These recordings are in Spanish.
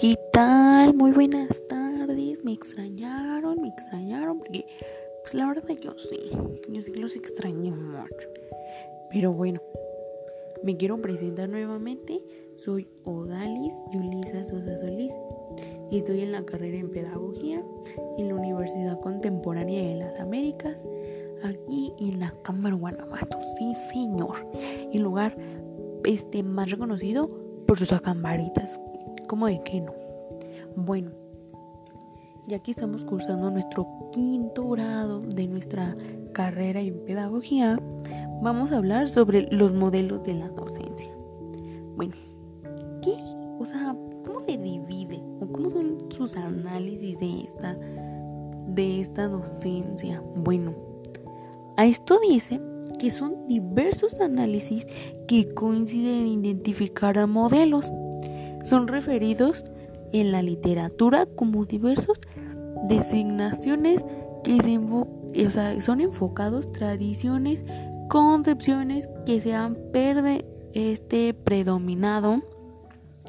¿Qué tal? Muy buenas tardes. Me extrañaron, me extrañaron porque, pues la verdad yo sí, yo sí los extrañé mucho. Pero bueno, me quiero presentar nuevamente. Soy Odalis Yulisa Sosa Solís y estoy en la carrera en Pedagogía en la Universidad Contemporánea de las Américas, aquí en la Cámara Guanajuato. Sí, señor. El lugar este, más reconocido por sus acambaritas. ¿Cómo de qué no? Bueno, y aquí estamos cursando nuestro quinto grado de nuestra carrera en pedagogía. Vamos a hablar sobre los modelos de la docencia. Bueno, ¿qué? O sea, ¿cómo se divide? ¿O cómo son sus análisis de esta, de esta docencia? Bueno, a esto dice que son diversos análisis que coinciden en identificar a modelos. Son referidos en la literatura como diversos designaciones que son enfocados tradiciones, concepciones que se han perde, este, predominado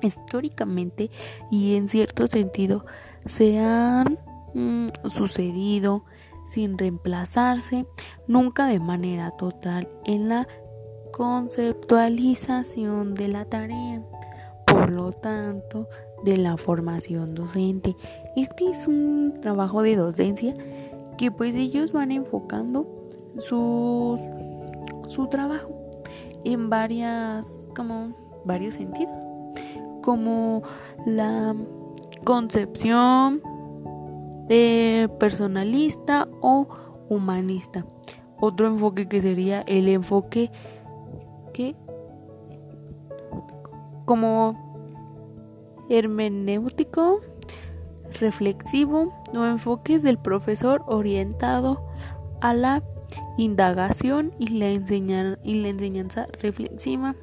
históricamente y en cierto sentido se han mm, sucedido sin reemplazarse nunca de manera total en la conceptualización de la tarea. Por lo tanto, de la formación docente. Este es un trabajo de docencia que pues ellos van enfocando su, su trabajo en varias como varios sentidos como la concepción de personalista o humanista. Otro enfoque que sería el enfoque que como hermenéutico, reflexivo o enfoques del profesor orientado a la indagación y la, y la enseñanza reflexiva.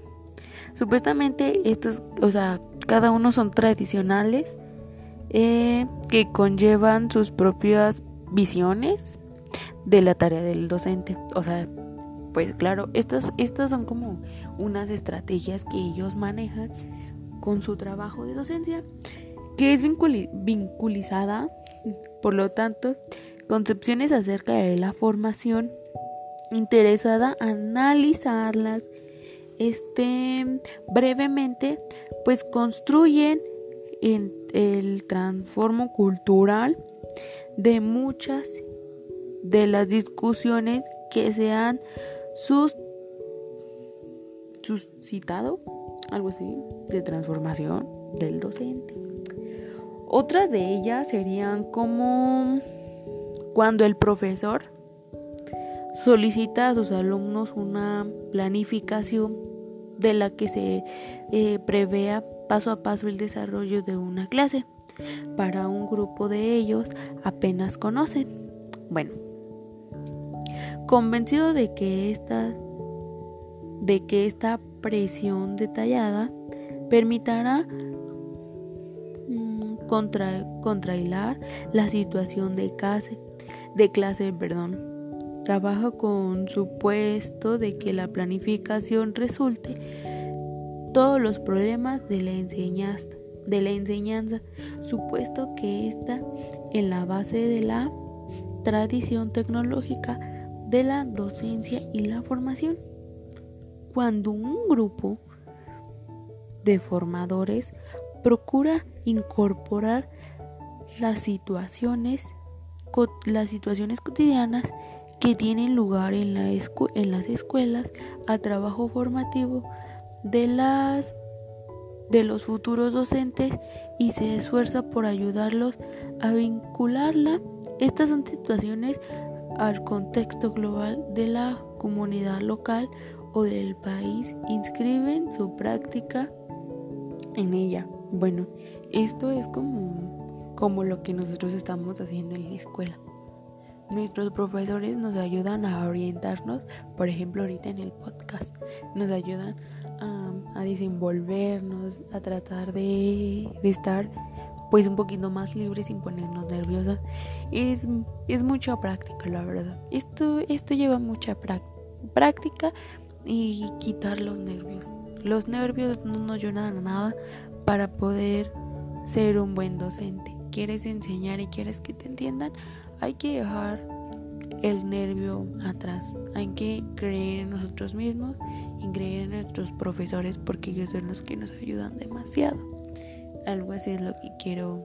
Supuestamente estos, o sea, cada uno son tradicionales eh, que conllevan sus propias visiones de la tarea del docente. O sea, pues claro, estas, estas son como unas estrategias que ellos manejan con su trabajo de docencia, que es vinculizada, por lo tanto, concepciones acerca de la formación interesada analizarlas este brevemente pues construyen en el transformo cultural de muchas de las discusiones que se han sus, suscitado algo así, de transformación del docente. Otras de ellas serían como cuando el profesor solicita a sus alumnos una planificación de la que se eh, prevea paso a paso el desarrollo de una clase para un grupo de ellos apenas conocen. Bueno, convencido de que esta de que esta presión detallada permitirá mm, contra, contrailar la situación de clase, de clase, perdón. Trabaja con supuesto de que la planificación resulte todos los problemas de la enseñanza, de la enseñanza, supuesto que está en la base de la tradición tecnológica de la docencia y la formación cuando un grupo de formadores procura incorporar las situaciones, las situaciones cotidianas que tienen lugar en, la en las escuelas al trabajo formativo de las de los futuros docentes y se esfuerza por ayudarlos a vincularla. Estas son situaciones al contexto global de la comunidad local del país inscriben su práctica en ella. Bueno, esto es como, como lo que nosotros estamos haciendo en la escuela. Nuestros profesores nos ayudan a orientarnos, por ejemplo ahorita en el podcast, nos ayudan a, a desenvolvernos, a tratar de, de, estar pues un poquito más libres sin ponernos nerviosas. Es, es mucha práctica, la verdad. Esto, esto lleva mucha práctica y quitar los nervios. Los nervios no nos ayudan a nada para poder ser un buen docente. Quieres enseñar y quieres que te entiendan, hay que dejar el nervio atrás. Hay que creer en nosotros mismos y creer en nuestros profesores porque ellos son los que nos ayudan demasiado. Algo así es lo que quiero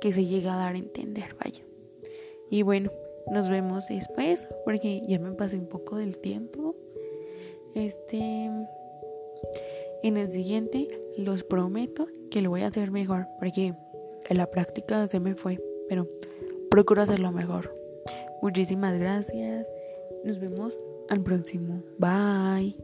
que se llegue a dar a entender, vaya. Y bueno, nos vemos después porque ya me pasé un poco del tiempo. Este en el siguiente los prometo que lo voy a hacer mejor porque en la práctica se me fue, pero procuro hacerlo mejor. Muchísimas gracias. Nos vemos al próximo. Bye.